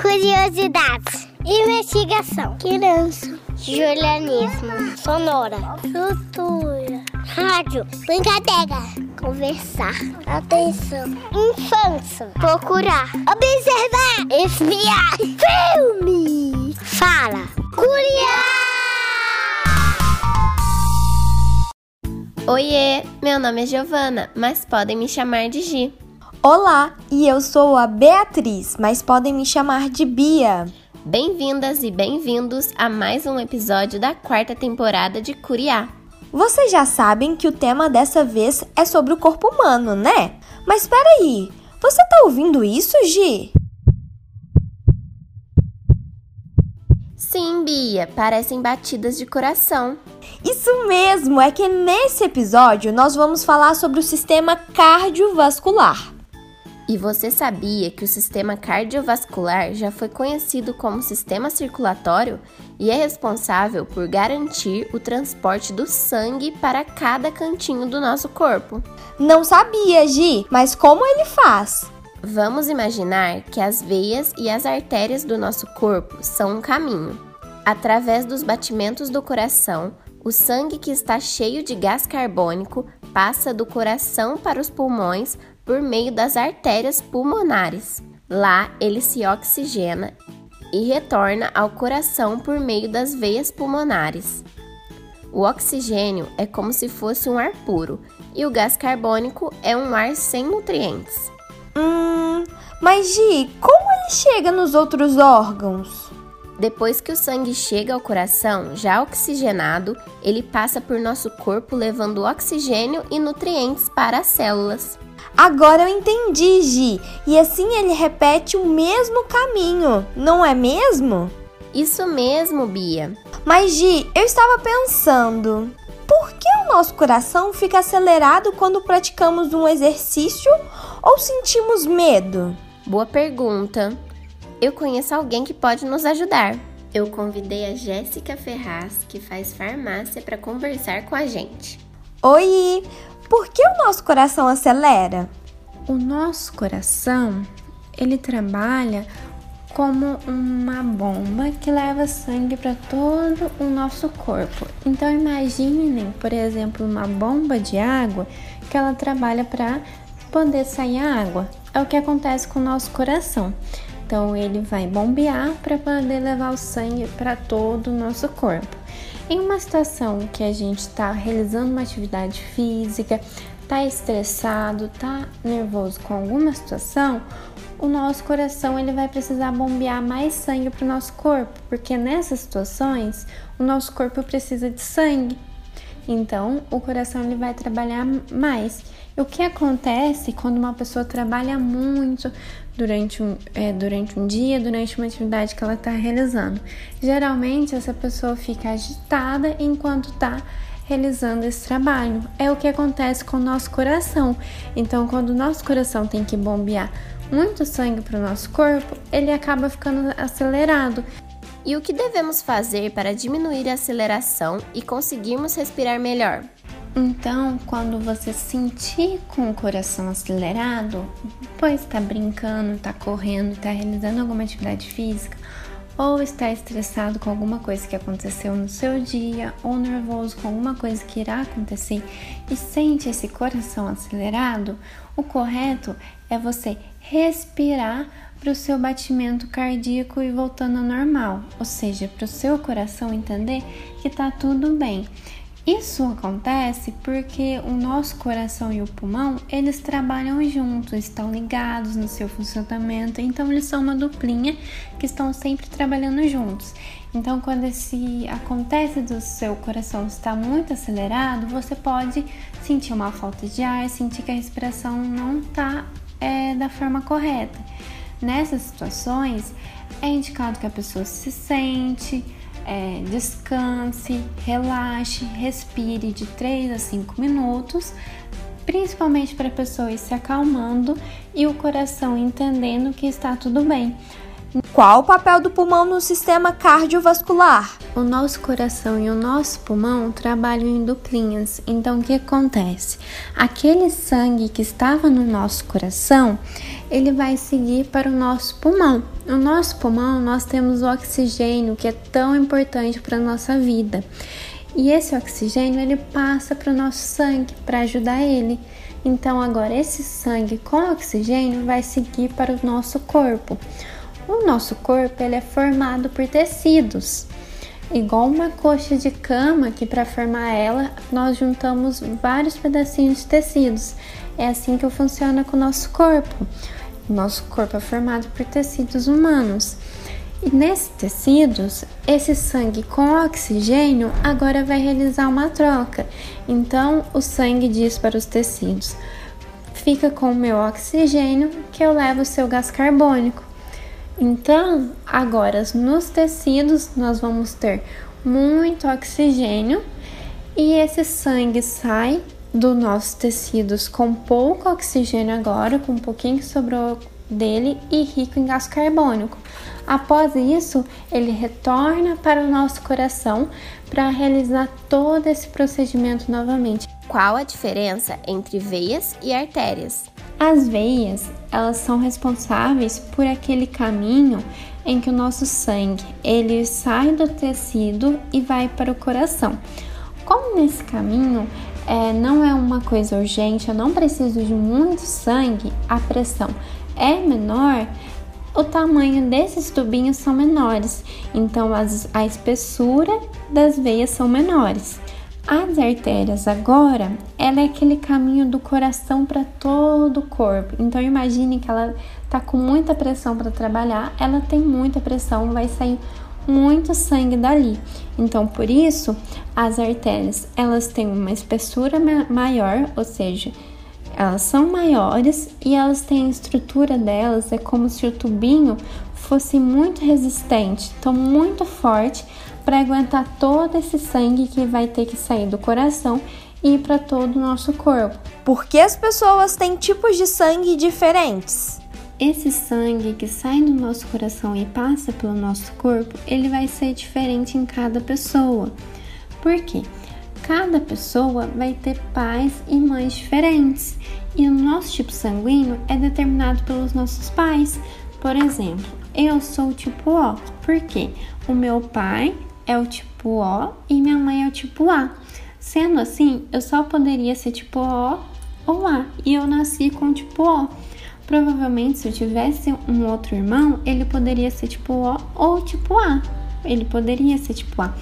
Curiosidades. Investigação. Criança. Julianismo. Sonora. Cultura. Rádio. Brincadeira. Conversar. Atenção. Infância. Procurar. Observar. Espiar. Filme. Fala. Curiar. Oiê, meu nome é Giovana, mas podem me chamar de Gi. Olá, e eu sou a Beatriz, mas podem me chamar de Bia. Bem-vindas e bem-vindos a mais um episódio da quarta temporada de Curiá. Vocês já sabem que o tema dessa vez é sobre o corpo humano, né? Mas peraí, você tá ouvindo isso, Gi? Sim, Bia, parecem batidas de coração. Isso mesmo, é que nesse episódio nós vamos falar sobre o sistema cardiovascular. E você sabia que o sistema cardiovascular já foi conhecido como sistema circulatório e é responsável por garantir o transporte do sangue para cada cantinho do nosso corpo? Não sabia, Gi, mas como ele faz? Vamos imaginar que as veias e as artérias do nosso corpo são um caminho. Através dos batimentos do coração, o sangue que está cheio de gás carbônico passa do coração para os pulmões por meio das artérias pulmonares. Lá ele se oxigena e retorna ao coração por meio das veias pulmonares. O oxigênio é como se fosse um ar puro e o gás carbônico é um ar sem nutrientes. Hum, mas Gi, como ele chega nos outros órgãos? Depois que o sangue chega ao coração, já oxigenado, ele passa por nosso corpo levando oxigênio e nutrientes para as células. Agora eu entendi, Gi. E assim ele repete o mesmo caminho, não é mesmo? Isso mesmo, Bia. Mas Gi, eu estava pensando, por que o nosso coração fica acelerado quando praticamos um exercício ou sentimos medo? Boa pergunta. Eu conheço alguém que pode nos ajudar. Eu convidei a Jéssica Ferraz, que faz farmácia, para conversar com a gente. Oi! Por que o nosso coração acelera? O nosso coração, ele trabalha como uma bomba que leva sangue para todo o nosso corpo. Então imaginem, por exemplo, uma bomba de água que ela trabalha para poder sair a água. É o que acontece com o nosso coração. Então ele vai bombear para poder levar o sangue para todo o nosso corpo. Em uma situação que a gente está realizando uma atividade física, está estressado, está nervoso com alguma situação, o nosso coração ele vai precisar bombear mais sangue para o nosso corpo, porque nessas situações o nosso corpo precisa de sangue. Então o coração ele vai trabalhar mais. O que acontece quando uma pessoa trabalha muito durante um, é, durante um dia, durante uma atividade que ela está realizando? Geralmente essa pessoa fica agitada enquanto está realizando esse trabalho. É o que acontece com o nosso coração. Então, quando o nosso coração tem que bombear muito sangue para o nosso corpo, ele acaba ficando acelerado. E o que devemos fazer para diminuir a aceleração e conseguirmos respirar melhor? Então, quando você sentir com o coração acelerado, pois está brincando, está correndo, está realizando alguma atividade física, ou está estressado com alguma coisa que aconteceu no seu dia, ou nervoso com alguma coisa que irá acontecer e sente esse coração acelerado, o correto é você respirar para o seu batimento cardíaco e voltando ao normal, ou seja, para o seu coração entender que está tudo bem. Isso acontece porque o nosso coração e o pulmão, eles trabalham juntos, estão ligados no seu funcionamento, então eles são uma duplinha que estão sempre trabalhando juntos. Então, quando esse acontece do seu coração estar muito acelerado, você pode sentir uma falta de ar, sentir que a respiração não está é, da forma correta. Nessas situações, é indicado que a pessoa se sente, é, descanse, relaxe, respire de 3 a 5 minutos, principalmente para a pessoa ir se acalmando e o coração entendendo que está tudo bem. Qual o papel do pulmão no sistema cardiovascular? O nosso coração e o nosso pulmão trabalham em duplinhas. Então, o que acontece? Aquele sangue que estava no nosso coração, ele vai seguir para o nosso pulmão. No nosso pulmão, nós temos o oxigênio, que é tão importante para a nossa vida. E esse oxigênio, ele passa para o nosso sangue para ajudar ele. Então, agora esse sangue com oxigênio vai seguir para o nosso corpo. O nosso corpo ele é formado por tecidos, igual uma coxa de cama que para formar ela nós juntamos vários pedacinhos de tecidos. É assim que funciona com o nosso corpo. O nosso corpo é formado por tecidos humanos. E nesses tecidos, esse sangue com oxigênio agora vai realizar uma troca. Então, o sangue diz para os tecidos: fica com o meu oxigênio que eu levo o seu gás carbônico. Então, agora nos tecidos nós vamos ter muito oxigênio e esse sangue sai dos nossos tecidos com pouco oxigênio agora, com um pouquinho que sobrou dele e rico em gás carbônico. Após isso, ele retorna para o nosso coração para realizar todo esse procedimento novamente. Qual a diferença entre veias e artérias? As veias, elas são responsáveis por aquele caminho em que o nosso sangue, ele sai do tecido e vai para o coração. Como nesse caminho é, não é uma coisa urgente, eu não preciso de muito sangue, a pressão é menor, o tamanho desses tubinhos são menores, então as, a espessura das veias são menores. As artérias agora, ela é aquele caminho do coração para todo o corpo. Então imagine que ela tá com muita pressão para trabalhar, ela tem muita pressão, vai sair muito sangue dali. Então por isso, as artérias, elas têm uma espessura maior, ou seja, elas são maiores e elas têm a estrutura delas, é como se o tubinho fosse muito resistente, então muito forte para aguentar todo esse sangue que vai ter que sair do coração e ir para todo o nosso corpo. Por que as pessoas têm tipos de sangue diferentes? Esse sangue que sai do nosso coração e passa pelo nosso corpo, ele vai ser diferente em cada pessoa. Por quê? Cada pessoa vai ter pais e mães diferentes e o nosso tipo sanguíneo é determinado pelos nossos pais. Por exemplo, eu sou o tipo O, porque o meu pai é o tipo O e minha mãe é o tipo A. Sendo assim, eu só poderia ser tipo O ou A e eu nasci com tipo O. Provavelmente, se eu tivesse um outro irmão, ele poderia ser tipo O ou tipo A. Ele poderia ser tipo A.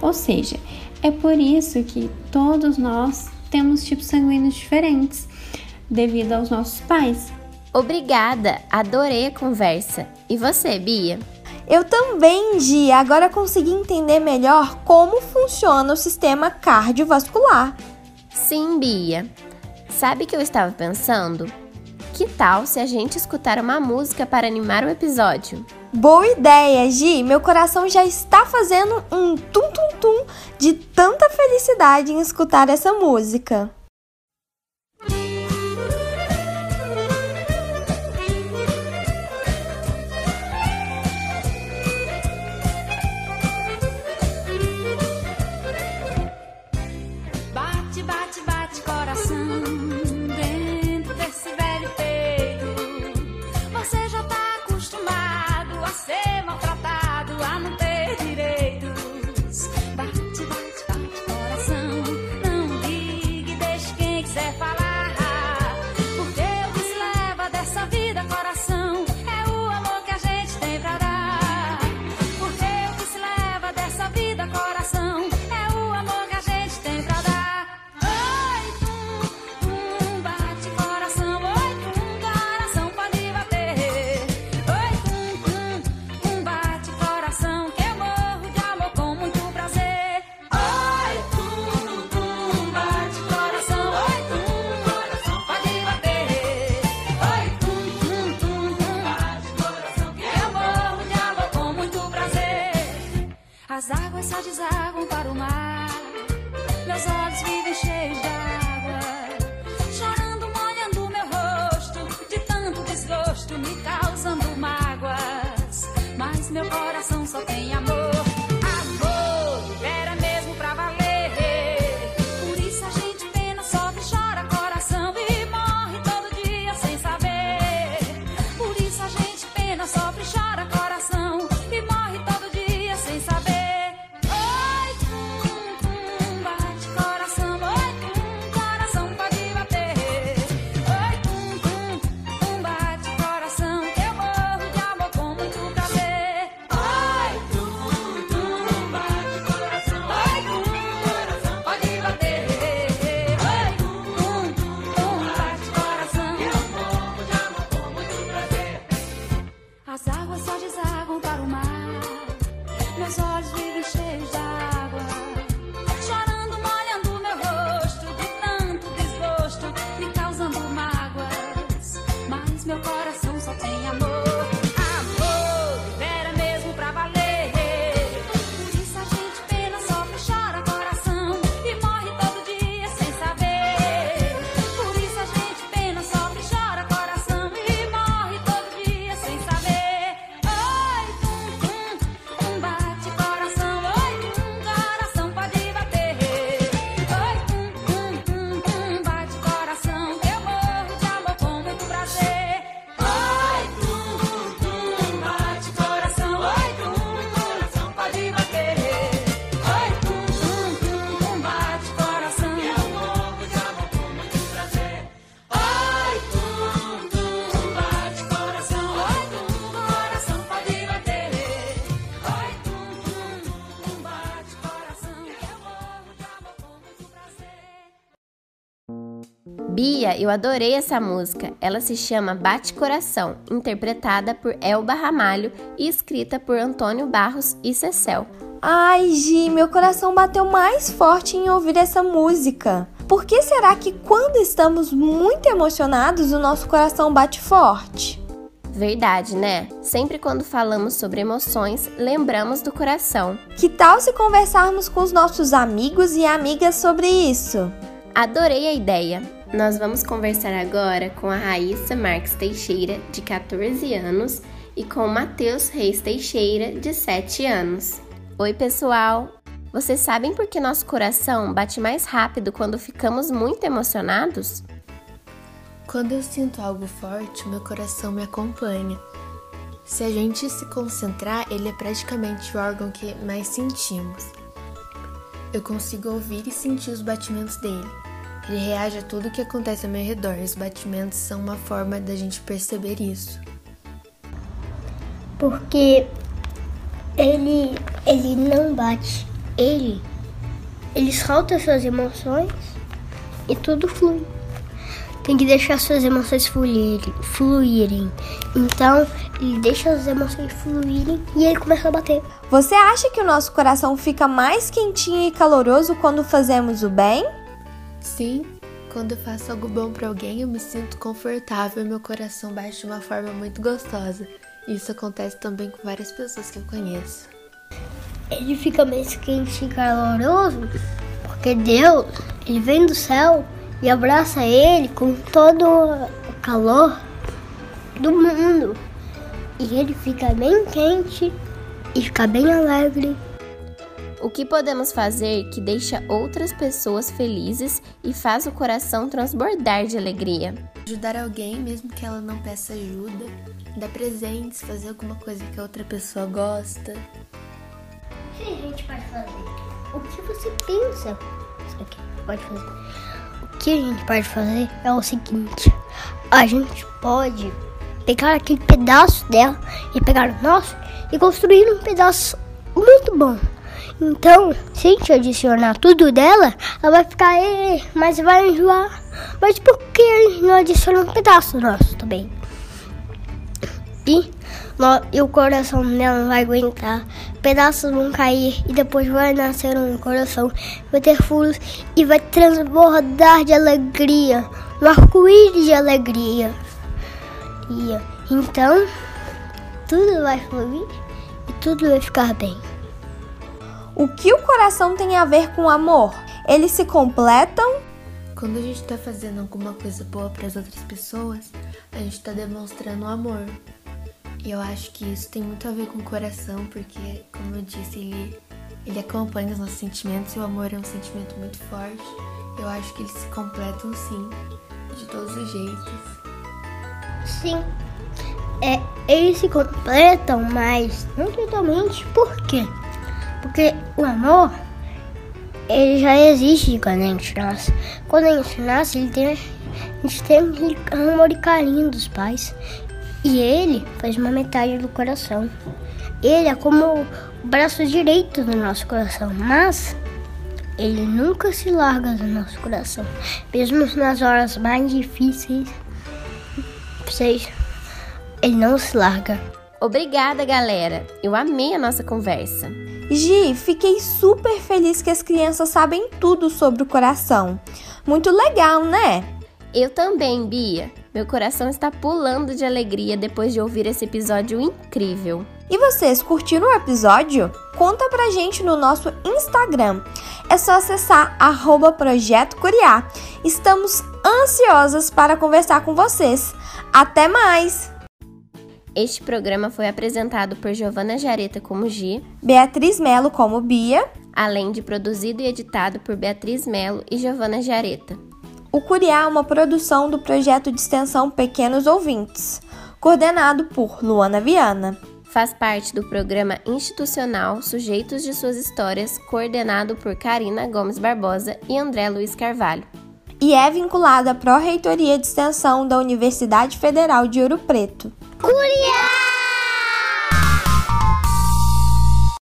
Ou seja, é por isso que todos nós temos tipos sanguíneos diferentes, devido aos nossos pais. Obrigada, adorei a conversa. E você, Bia? Eu também, Gi. Agora consegui entender melhor como funciona o sistema cardiovascular. Sim, Bia. Sabe que eu estava pensando? Que tal se a gente escutar uma música para animar o episódio? Boa ideia, Gi! Meu coração já está fazendo um tum-tum-tum de tanta felicidade em escutar essa música. Bia, eu adorei essa música. Ela se chama Bate Coração, interpretada por Elba Ramalho e escrita por Antônio Barros e Cecel. Ai, Gi, meu coração bateu mais forte em ouvir essa música. Por que será que quando estamos muito emocionados o nosso coração bate forte? Verdade, né? Sempre quando falamos sobre emoções, lembramos do coração. Que tal se conversarmos com os nossos amigos e amigas sobre isso? Adorei a ideia! Nós vamos conversar agora com a Raíssa Marques Teixeira, de 14 anos, e com o Matheus Reis Teixeira, de 7 anos. Oi, pessoal! Vocês sabem por que nosso coração bate mais rápido quando ficamos muito emocionados? Quando eu sinto algo forte, meu coração me acompanha. Se a gente se concentrar, ele é praticamente o órgão que mais sentimos. Eu consigo ouvir e sentir os batimentos dele. Ele reage a tudo que acontece ao meu redor. Os batimentos são uma forma da gente perceber isso. Porque ele ele não bate. Ele ele solta suas emoções e tudo flui. Tem que deixar suas emoções fluírem, fluírem. Então, ele deixa as emoções fluírem e ele começa a bater. Você acha que o nosso coração fica mais quentinho e caloroso quando fazemos o bem? Sim, quando eu faço algo bom para alguém, eu me sinto confortável e meu coração bate de uma forma muito gostosa. Isso acontece também com várias pessoas que eu conheço. Ele fica mais quente e caloroso porque Deus, ele vem do céu e abraça ele com todo o calor do mundo. E ele fica bem quente e fica bem alegre. O que podemos fazer que deixa outras pessoas felizes e faz o coração transbordar de alegria? Ajudar alguém, mesmo que ela não peça ajuda, dar presentes, fazer alguma coisa que a outra pessoa gosta. O que a gente pode fazer? O que você pensa? Pode fazer. O que a gente pode fazer é o seguinte: a gente pode pegar aquele pedaço dela e pegar o nosso e construir um pedaço muito bom. Então, se a gente adicionar tudo dela, ela vai ficar, mas vai enjoar. Mas por que a gente não adiciona um pedaço nosso também? E, e o coração dela não vai aguentar. Pedaços vão cair e depois vai nascer um coração. Vai ter furos e vai transbordar de alegria. Um arco-íris de alegria. E, então, tudo vai fluir e tudo vai ficar bem. O que o coração tem a ver com amor? Eles se completam? Quando a gente está fazendo alguma coisa boa para as outras pessoas, a gente está demonstrando amor. E eu acho que isso tem muito a ver com o coração, porque, como eu disse, ele, ele acompanha os nossos sentimentos e o amor é um sentimento muito forte. Eu acho que eles se completam sim, de todos os jeitos. Sim, é, eles se completam, mas não totalmente. Por quê? Porque o amor, ele já existe quando a gente nasce. Quando a gente nasce, ele tem, a gente tem amor e carinho dos pais. E ele faz uma metade do coração. Ele é como o braço direito do nosso coração, mas ele nunca se larga do nosso coração. Mesmo nas horas mais difíceis, vocês, ele não se larga. Obrigada, galera. Eu amei a nossa conversa. Gi, fiquei super feliz que as crianças sabem tudo sobre o coração. Muito legal, né? Eu também, Bia. Meu coração está pulando de alegria depois de ouvir esse episódio incrível. E vocês curtiram o episódio? Conta pra gente no nosso Instagram. É só acessar arroba Projeto. Estamos ansiosas para conversar com vocês. Até mais! Este programa foi apresentado por Giovana Jareta como Gi, Beatriz Melo como Bia, além de produzido e editado por Beatriz Melo e Giovana Jareta. O Curiá é uma produção do projeto de extensão Pequenos Ouvintes, coordenado por Luana Viana. Faz parte do programa institucional Sujeitos de Suas Histórias, coordenado por Karina Gomes Barbosa e André Luiz Carvalho. E é vinculado à Pró-Reitoria de Extensão da Universidade Federal de Ouro Preto. 库里亚